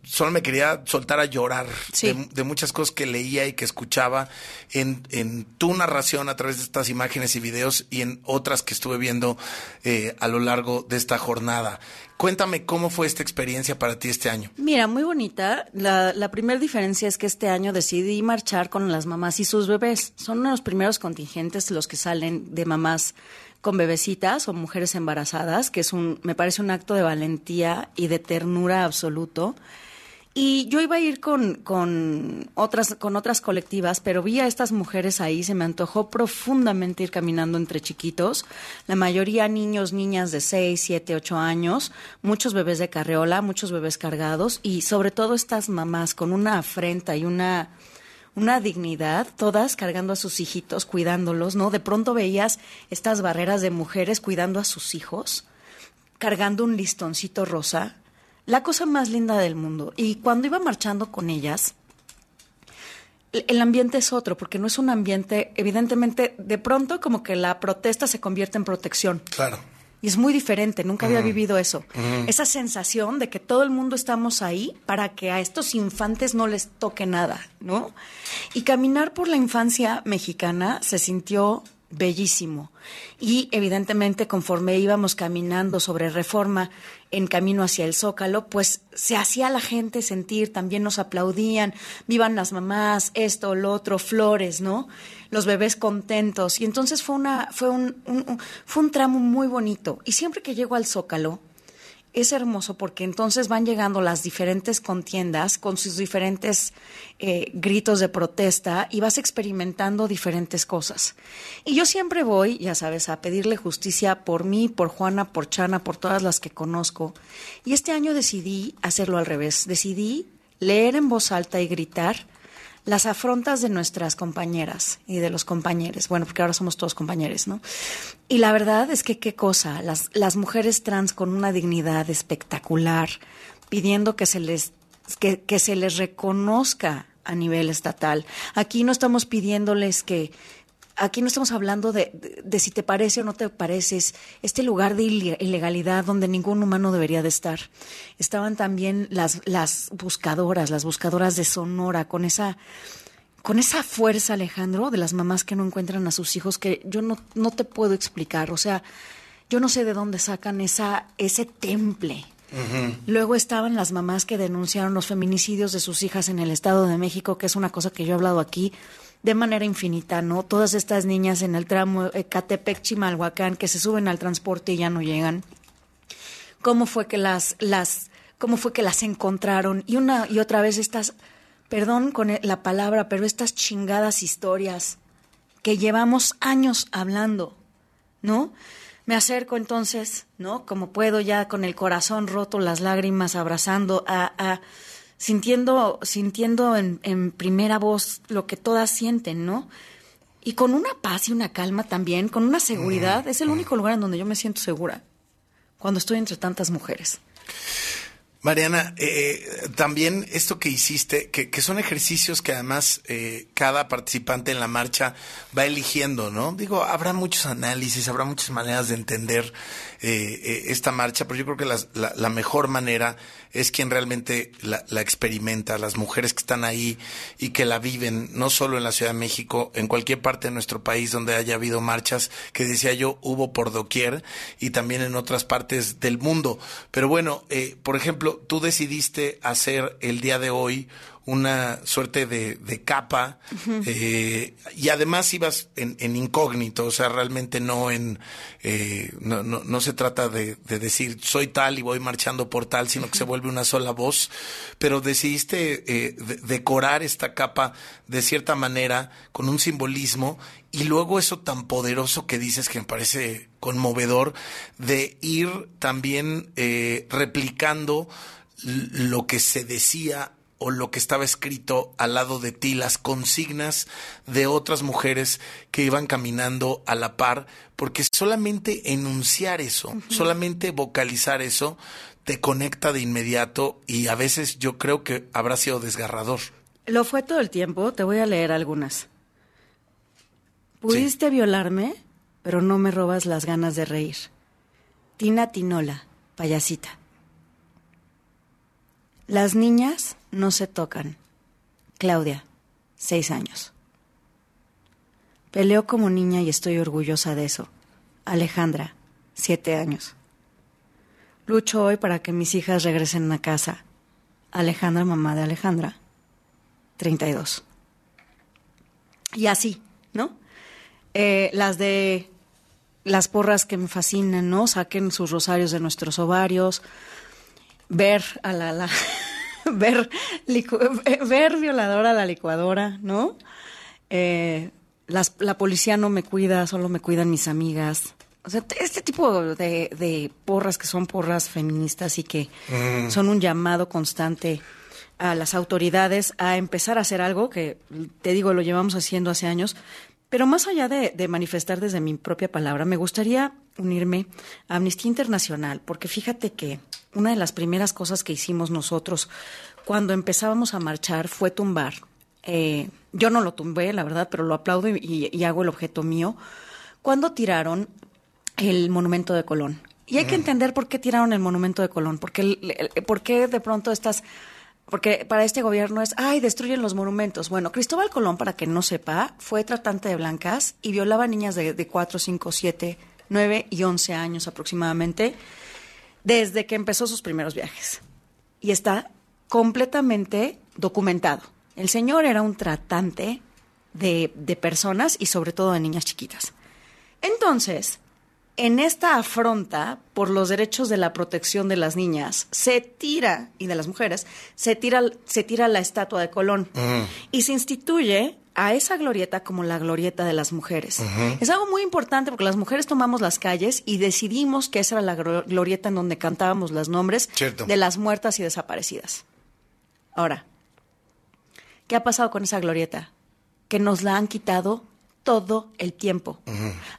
D: solo me quería soltar a llorar de, de muchas cosas que leía y que escuchaba en, en tu narración a través de estas imágenes y videos y en otras que estuve viendo eh, a lo largo de esta jornada. Cuéntame cómo fue esta experiencia para ti este año.
U: Mira, muy bonita. La, la primera diferencia es que este año decidí marchar con las mamás y sus bebés. Son los primeros contingentes los que salen de mamás con bebecitas o mujeres embarazadas, que es un, me parece un acto de valentía y de ternura absoluto. Y yo iba a ir con, con, otras, con otras colectivas, pero vi a estas mujeres ahí, se me antojó profundamente ir caminando entre chiquitos, la mayoría niños, niñas de 6, 7, 8 años, muchos bebés de carreola, muchos bebés cargados y sobre todo estas mamás con una afrenta y una, una dignidad, todas cargando a sus hijitos, cuidándolos, ¿no? De pronto veías estas barreras de mujeres cuidando a sus hijos, cargando un listoncito rosa, la cosa más linda del mundo. Y cuando iba marchando con ellas, el- ambiente es otro, porque no es un ambiente, evidentemente, de pronto como que la protesta se convierte en protección.
D: Claro.
U: Y es muy diferente, nunca había vivido eso. Esa sensación de que todo el mundo estamos ahí para que a estos infantes no les toque nada, ¿no? Y caminar por la infancia mexicana se sintió bellísimo. Y evidentemente conforme íbamos caminando sobre reforma en camino hacia el Zócalo, pues se hacía la gente sentir, también nos aplaudían, vivan las mamás, esto, lo otro, flores, ¿no? Los bebés contentos. Y entonces fue una, fue un, un- un- fue un tramo muy bonito. Y siempre que llego al Zócalo, es hermoso porque entonces van llegando las diferentes contiendas con sus diferentes eh, gritos de protesta y vas experimentando diferentes cosas. Y yo siempre voy, ya sabes, a pedirle justicia por mí, por Juana, por Chana, por todas las que conozco. Y este año decidí hacerlo al revés. Decidí leer en voz alta y gritar las afrontas de nuestras compañeras y de los compañeros, bueno, porque ahora somos todos compañeros, ¿no? Y la verdad es que qué cosa, las, las mujeres trans con una dignidad espectacular, pidiendo que se les, que, que se les reconozca a nivel estatal. Aquí no estamos pidiéndoles que, aquí no estamos hablando de, de- de si te parece o no te pareces, este lugar de ile- ilegalidad donde ningún humano debería de estar. Estaban también las, las buscadoras, las buscadoras de Sonora, con esa, con esa fuerza, Alejandro, de las mamás que no encuentran a sus hijos, que yo no, no te puedo explicar. O sea, yo no sé de dónde sacan esa, ese temple. Luego estaban las mamás que denunciaron los feminicidios de sus hijas en el Estado de México, que es una cosa que yo he hablado aquí de manera infinita, ¿no? Todas estas niñas en el tramo Ecatepec, Chimalhuacán, que se suben al transporte y ya no llegan. ¿Cómo fue que las, las, cómo fue que las encontraron? Y una y otra vez estas, perdón con e- la palabra, pero estas chingadas historias que llevamos años hablando, ¿no? Me acerco entonces, ¿no? Como puedo ya con el corazón roto, las lágrimas, abrazando a, a sintiendo, sintiendo en, en primera voz lo que todas sienten, ¿no? Y con una paz y una calma también, con una seguridad. Es el único lugar en donde yo me siento segura, cuando estoy entre tantas mujeres.
D: Mariana, eh, también esto que hiciste, que, que son ejercicios que además eh, cada participante en la marcha va eligiendo, ¿no? Digo, habrá muchos análisis, habrá muchas maneras de entender eh, eh, esta marcha, pero yo creo que la, la mejor manera es quien realmente la, la experimenta, las mujeres que están ahí y que la viven, no solo en la Ciudad de México, en cualquier parte de nuestro país donde haya habido marchas, que decía yo, hubo por doquier y también en otras partes del mundo. Pero bueno, eh, por ejemplo, tú decidiste hacer el día de hoy una suerte de, de capa eh, y además ibas en, en incógnito, o sea, realmente no en, eh, no, no, no se trata de, de decir soy tal y voy marchando por tal, sino que se vuelve una sola voz, pero decidiste eh, de- decorar esta capa de cierta manera con un simbolismo y luego eso tan poderoso que dices que me parece conmovedor de ir también replicando lo que se decía o lo que estaba escrito al lado de ti, las consignas de otras mujeres que iban caminando a la par, porque solamente enunciar eso, solamente vocalizar eso, te conecta de inmediato y a veces yo creo que habrá sido desgarrador.
U: Lo fue todo el tiempo, te voy a leer algunas. Pudiste violarme, pero no me robas las ganas de reír. Tina Tinola, payasita. Las niñas no se tocan. Claudia, seis años. Peleo como niña y estoy orgullosa de eso. Alejandra, siete años. Lucho hoy para que mis hijas regresen a casa. Alejandra, mamá de Alejandra, 32. Y así, ¿no? Eh, las de las porras que me fascinan, ¿no? Saquen sus rosarios de nuestros ovarios. Ver a la, la- ver, licu- ver violadora a la licuadora, ¿no? Eh, las- la policía no me cuida, solo me cuidan mis amigas. O sea, este tipo de, de porras que son porras feministas y que
W: Mm.
U: son un llamado constante a las autoridades a empezar a hacer algo que, te digo, lo llevamos haciendo hace años. Pero más allá de, de manifestar desde mi propia palabra, me gustaría unirme a Amnistía Internacional, porque fíjate que una de las primeras cosas que hicimos nosotros cuando empezábamos a marchar fue tumbar. eh, yo no lo tumbé, la verdad, pero lo aplaudo y, hago el objeto mío. Cuando tiraron el monumento de Colón. Y hay que entender por qué tiraron el monumento de Colón, porque el- el- por qué de pronto estas porque para este gobierno es, ay, destruyen los monumentos. Bueno, Cristóbal Colón, para que no sepa, fue tratante de blancas y violaba niñas de, de 4, 5, 7, 9 y 11 años aproximadamente, desde que empezó sus primeros viajes. Y está completamente documentado. El señor era un tratante de, de personas y sobre todo de niñas chiquitas. Entonces, en esta afronta por los derechos de la protección de las niñas, se tira, y de las mujeres, se tira, se tira la estatua de Colón y se instituye a esa glorieta como la glorieta de las mujeres. Es algo muy importante porque las mujeres tomamos las calles y decidimos que esa era la glo- glorieta en donde cantábamos los nombres
W: Cierto.
U: de las muertas y desaparecidas. Ahora, ¿qué ha pasado con esa glorieta? Que nos la han quitado todo el tiempo.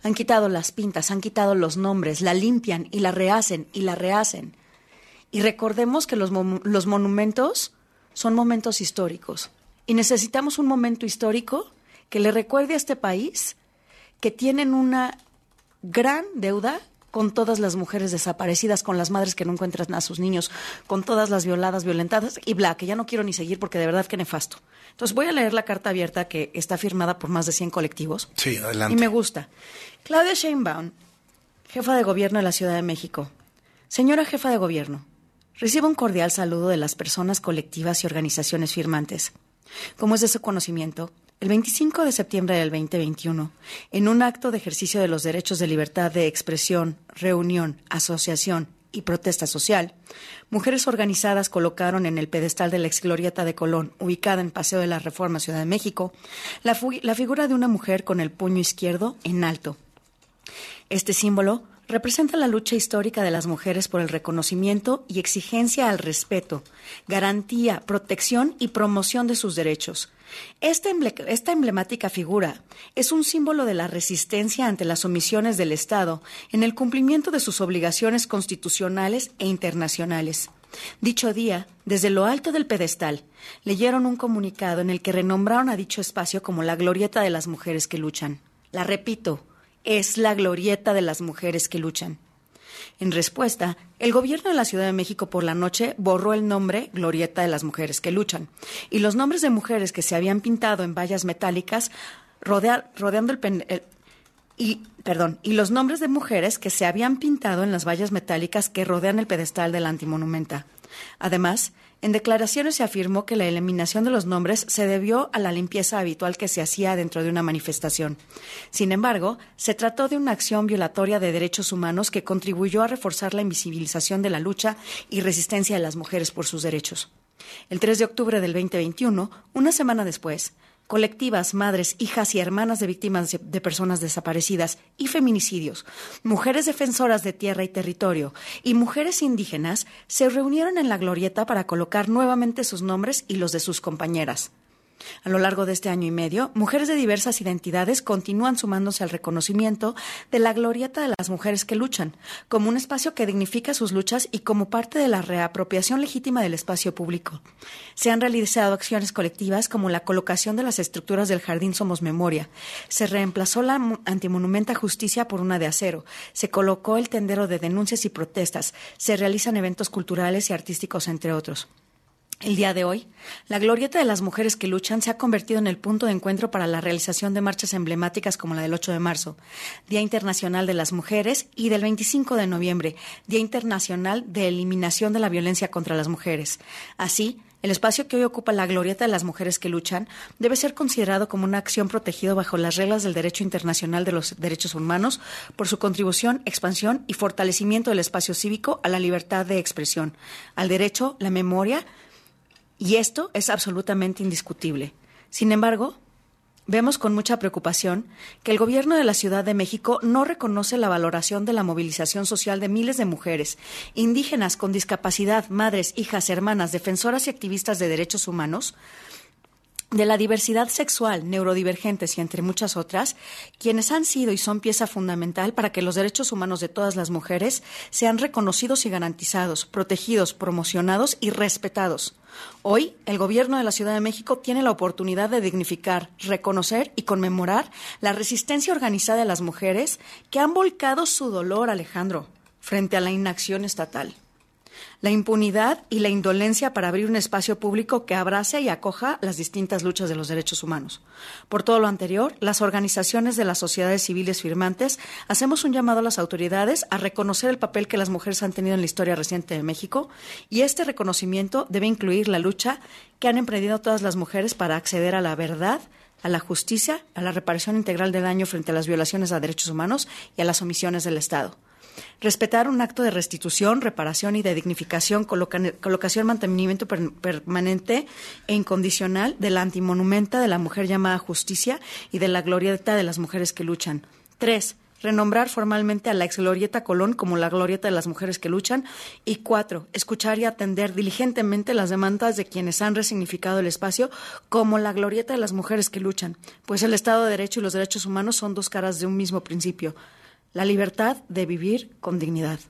U: Han quitado las pintas, han quitado los nombres, la limpian y la rehacen y la rehacen. Y recordemos que los, mo- los monumentos son momentos históricos. Y necesitamos un momento histórico que le recuerde a este país que tienen una gran deuda con todas las mujeres desaparecidas, con las madres que no encuentran a sus niños, con todas las violadas, violentadas y bla, que ya no quiero ni seguir porque de verdad que nefasto. Entonces voy a leer la carta abierta que está firmada por más de 100 colectivos.
D: Sí, adelante.
U: Y me gusta. Claudia Sheinbaum, jefa de gobierno de la Ciudad de México. Señora jefa de gobierno, reciba un cordial saludo de las personas colectivas y organizaciones firmantes. Como es de su conocimiento, el 25 de septiembre del 2021, en un acto de ejercicio de los derechos de libertad de expresión, reunión, asociación y protesta social, mujeres organizadas colocaron en el pedestal de la exglorieta de Colón, ubicada en Paseo de la Reforma, Ciudad de México, la figura de una mujer con el puño izquierdo en alto. Este símbolo representa la lucha histórica de las mujeres por el reconocimiento y exigencia al respeto, garantía, protección y promoción de sus derechos. Esta, emble- esta emblemática figura es un símbolo de la resistencia ante las omisiones del Estado en el cumplimiento de sus obligaciones constitucionales e internacionales. Dicho día, desde lo alto del pedestal, leyeron un comunicado en el que renombraron a dicho espacio como la glorieta de las mujeres que luchan. La repito, es la glorieta de las mujeres que luchan. En respuesta, el gobierno de la Ciudad de México por la noche borró el nombre Glorieta de las Mujeres que Luchan y los nombres de mujeres que se habían pintado en vallas metálicas rodea- rodeando el, y perdón, y los nombres de mujeres que se habían pintado en las vallas metálicas que rodean el pedestal del antimonumenta. Además, en declaraciones se afirmó que la eliminación de los nombres se debió a la limpieza habitual que se hacía dentro de una manifestación. Sin embargo, se trató de una acción violatoria de derechos humanos que contribuyó a reforzar la invisibilización de la lucha y resistencia de las mujeres por sus derechos. El 3 de octubre del 2021, una semana después, colectivas, madres, hijas y hermanas de víctimas de, personas desaparecidas y feminicidios, mujeres defensoras de tierra y territorio y mujeres indígenas se reunieron en la glorieta para colocar nuevamente sus nombres y los de sus compañeras. A lo largo de este año y medio, mujeres de diversas identidades continúan sumándose al reconocimiento de la glorieta de las mujeres que luchan, como un espacio que dignifica sus luchas y como parte de la reapropiación legítima del espacio público. Se han realizado acciones colectivas como la colocación de las estructuras del Jardín Somos Memoria. Se reemplazó la antimonumenta Justicia por una de acero. Se colocó el tendero de denuncias y protestas. Se realizan eventos culturales y artísticos, entre otros. El día de hoy, la glorieta de las mujeres que luchan se ha convertido en el punto de encuentro para la realización de marchas emblemáticas como la del 8 de marzo, Día Internacional de las Mujeres, y del 25 de noviembre, Día Internacional de Eliminación de la Violencia contra las Mujeres. Así, el espacio que hoy ocupa la glorieta de las mujeres que luchan debe ser considerado como una acción protegida bajo las reglas del derecho internacional de los derechos humanos por su contribución, expansión y fortalecimiento del espacio cívico a la libertad de expresión, al derecho, la memoria, y esto es absolutamente indiscutible. Sin embargo, vemos con mucha preocupación que el gobierno de la Ciudad de México no reconoce la valoración de la movilización social de miles de mujeres, indígenas con discapacidad, madres, hijas, hermanas, defensoras y activistas de derechos humanos, de la diversidad sexual, neurodivergentes y entre muchas otras, quienes han sido y son pieza fundamental para que los derechos humanos de todas las mujeres sean reconocidos y garantizados, protegidos, promocionados y respetados. Hoy, el Gobierno de la Ciudad de México tiene la oportunidad de dignificar, reconocer y conmemorar la resistencia organizada de las mujeres que han volcado su dolor, Alejandro, frente a la inacción estatal la impunidad y la indolencia para abrir un espacio público que abrace y acoja las distintas luchas de los derechos humanos. Por todo lo anterior, las organizaciones de las sociedades civiles firmantes hacemos un llamado a las autoridades a reconocer el papel que las mujeres han tenido en la historia reciente de México y este reconocimiento debe incluir la lucha que han emprendido todas las mujeres para acceder a la verdad, a la justicia, a la reparación integral del daño frente a las violaciones a derechos humanos y a las omisiones del Estado. Respetar un acto de restitución, reparación y de dignificación, coloca- colocación, mantenimiento per- permanente e incondicional de la antimonumenta de la mujer llamada justicia y de la glorieta de las mujeres que luchan. Tres, renombrar formalmente a la ex Glorieta Colón como la glorieta de las mujeres que luchan. Y cuatro, escuchar y atender diligentemente las demandas de quienes han resignificado el espacio como la glorieta de las mujeres que luchan, pues el Estado de Derecho y los derechos humanos son dos caras de un mismo principio la libertad de vivir con dignidad.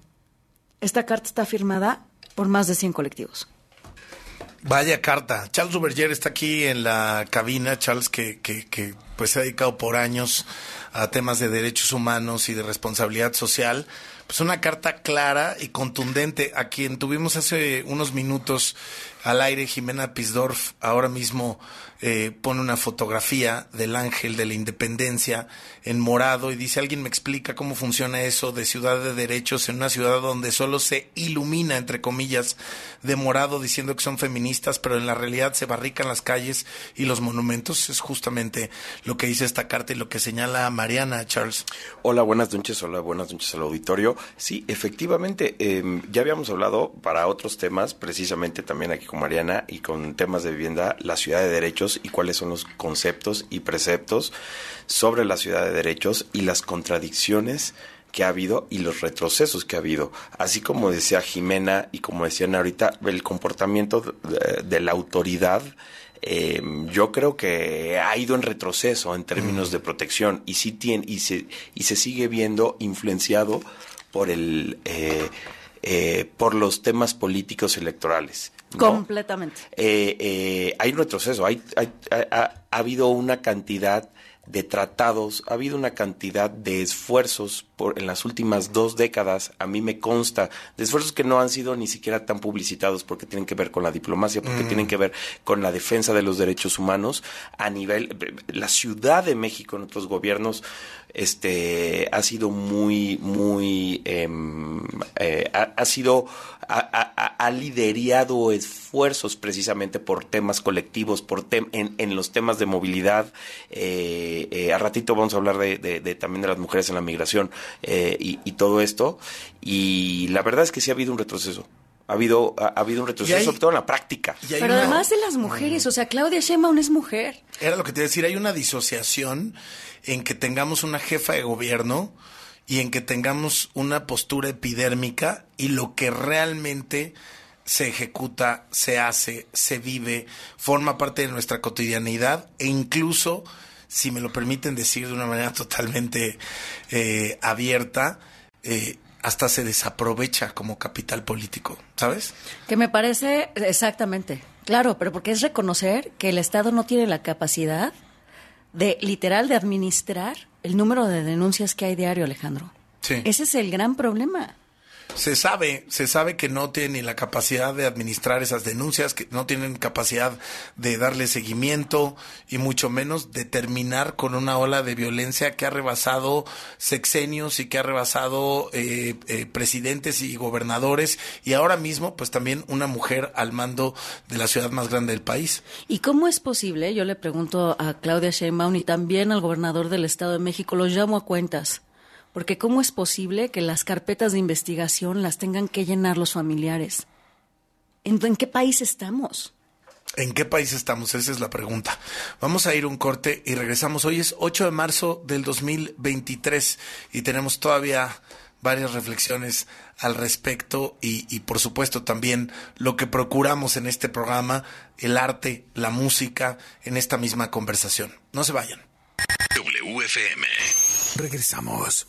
U: Esta carta está firmada por más de 100 colectivos.
D: Vaya carta. Charles Ruberger está aquí en la cabina. Charles, que, que, que pues se ha dedicado por años a temas de derechos humanos y de responsabilidad social. Pues una carta clara y contundente. A quien tuvimos hace unos minutos al aire, Jimena Pisdorf, ahora mismo eh, pone una fotografía del ángel de la independencia en morado y dice, alguien me explica cómo funciona eso de ciudad de derechos en una ciudad donde solo se ilumina, entre comillas, de morado diciendo que son feministas, pero en la realidad se barrican las calles y los monumentos. Es justamente lo que dice esta carta y lo que señala Mariana, Charles.
W: Hola, buenas noches, hola, buenas noches al auditorio. Sí, efectivamente, eh, ya habíamos hablado para otros temas, precisamente también aquí con Mariana y con temas de vivienda, la ciudad de derechos y cuáles son los conceptos y preceptos sobre la ciudad de derechos y las contradicciones que ha habido y los retrocesos que ha habido. Así como decía Jimena y como decían ahorita, el comportamiento de, de la autoridad eh, yo creo que ha ido en retroceso en términos de protección y sí tiene y se y se sigue viendo influenciado por el eh, eh, por los temas políticos electorales. ¿No?
U: Completamente.
W: Eh, eh, hay un retroceso, hay, hay- ha, ha- ha habido una cantidad de tratados, ha habido una cantidad de esfuerzos por, en las últimas dos décadas, a mí me consta, de esfuerzos que no han sido ni siquiera tan publicitados porque tienen que ver con la diplomacia, porque
D: Mm.
W: tienen que ver con la defensa de los derechos humanos a nivel, la Ciudad de México en otros gobiernos, este, ha sido muy, muy, em, eh, ha, ha sido, ha, ha- ha- liderado esfuerzos precisamente por temas colectivos, por tem- en, en los temas de movilidad. Eh, eh, a ratito vamos a hablar de, de- de también de las mujeres en la migración eh, y, y todo esto. Y la verdad es que sí ha habido un retroceso. Ha habido, ha, ha habido un retroceso,
D: hay-
W: sobre todo en la práctica.
U: Pero
D: una-
U: además de las mujeres, o sea, Claudia Sheinbaum es mujer.
D: Era lo que te iba a decir, hay una disociación en que tengamos una jefa de gobierno y en que tengamos una postura epidérmica y lo que realmente se ejecuta, se hace, se vive, forma parte de nuestra cotidianidad e incluso, si me lo permiten decir de una manera totalmente eh, abierta, eh, hasta se desaprovecha como capital político, ¿sabes?
U: Que me parece exactamente. Claro, pero porque es reconocer que el Estado no tiene la capacidad de literal de administrar el número de denuncias que hay diario, Alejandro.
D: Sí.
U: Ese es el gran problema.
D: Se sabe, se sabe que no tienen ni la capacidad de administrar esas denuncias, que no tienen capacidad de darle seguimiento y mucho menos de terminar con una ola de violencia que ha rebasado sexenios y que ha rebasado eh, eh, presidentes y gobernadores y ahora mismo pues también una mujer al mando de la ciudad más grande del país.
U: ¿Y cómo es posible? Yo le pregunto a Claudia Sheinbaum y también al gobernador del Estado de México, los llamo a cuentas. Porque ¿cómo es posible que las carpetas de investigación las tengan que llenar los familiares? ¿En, en qué país estamos?
D: ¿En qué país estamos? Esa es la pregunta. Vamos a ir un corte y regresamos. Hoy es 8 de marzo del 2023 y tenemos todavía varias reflexiones al respecto y, y, por supuesto también lo que procuramos en este programa, el arte, la música, en esta misma conversación. No se vayan.
C: WFM. Regresamos.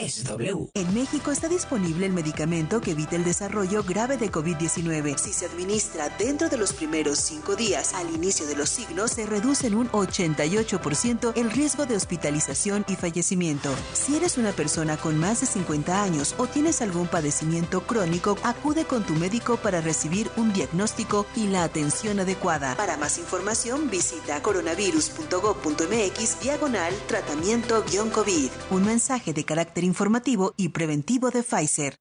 R: Es W.
V: En México está disponible el medicamento que evita el desarrollo grave de COVID-19. Si se administra dentro de los primeros cinco días al inicio de los signos, se reduce en un 88% el riesgo de hospitalización y fallecimiento. Si eres una persona con más de 50 años o tienes algún padecimiento crónico, acude con tu médico para recibir un diagnóstico y la atención adecuada. Para más información, visita coronavirus.gov.mx diagonal tratamiento-COVID. Un mensaje de carácter informativo y preventivo de Pfizer.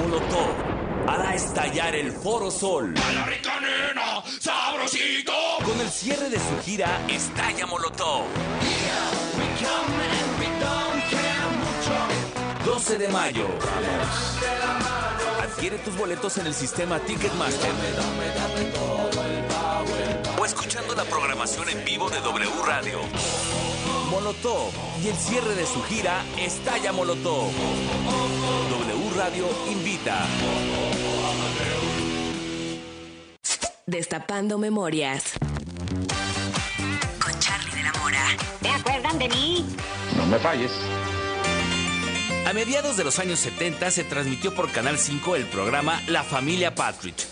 P: Molotov hará estallar el Foro Sol.
Q: sabrosito.
P: Con el cierre de su gira Estalla Molotov. 12 de mayo. Adquiere tus boletos en el sistema Ticketmaster. O escuchando la programación en vivo de W Radio. Molotov y el cierre de su gira Estalla Molotov. W Radio invita.
X: Destapando memorias. Con Charlie de la Mora. ¿Te acuerdan de mí?
P: No me falles. A mediados de los años 70 se transmitió por Canal 5 el programa La Familia Patridge.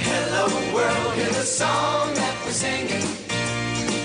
Q: Hello world, here's a song that we're singing.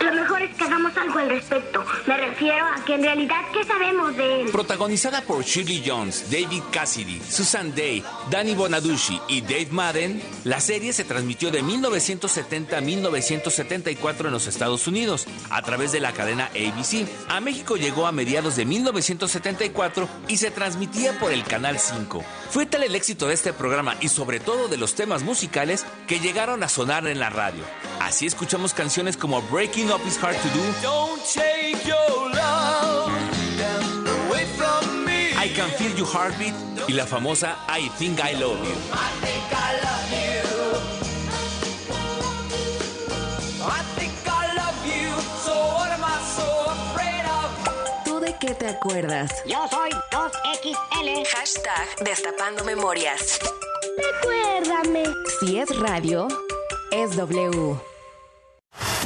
Y: Lo mejor es que hagamos algo al respecto. Me refiero a que en realidad, ¿qué sabemos de él?
P: Protagonizada por Shirley Jones, David Cassidy, Susan Day, Danny Bonaducci y Dave Madden, la serie se transmitió de 1970 a 1974 en los Estados Unidos a través de la cadena ABC. A México llegó a mediados de 1974 y se transmitía por el Canal 5. Fue tal el éxito de este programa y sobre todo de los temas musicales que llegaron a sonar en la radio. Así escuchamos canciones como Breaking Up Is Hard to Do,
Q: Don't take your love away from me.
P: I Can Feel Your Heartbeat y la famosa I Think I Love You.
Q: I think I love you. I think I love you. So what am I so afraid of?
X: ¿Tú de qué te acuerdas?
Y: Yo soy 2XL.
X: Hashtag Destapando Memorias.
Y: Recuérdame.
X: Si es radio, es W.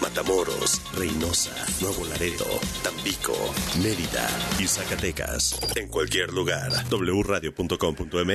B: Matamoros, Reynosa, Nuevo Laredo, Tampico, Mérida y Zacatecas. En cualquier lugar, wradio.com.mx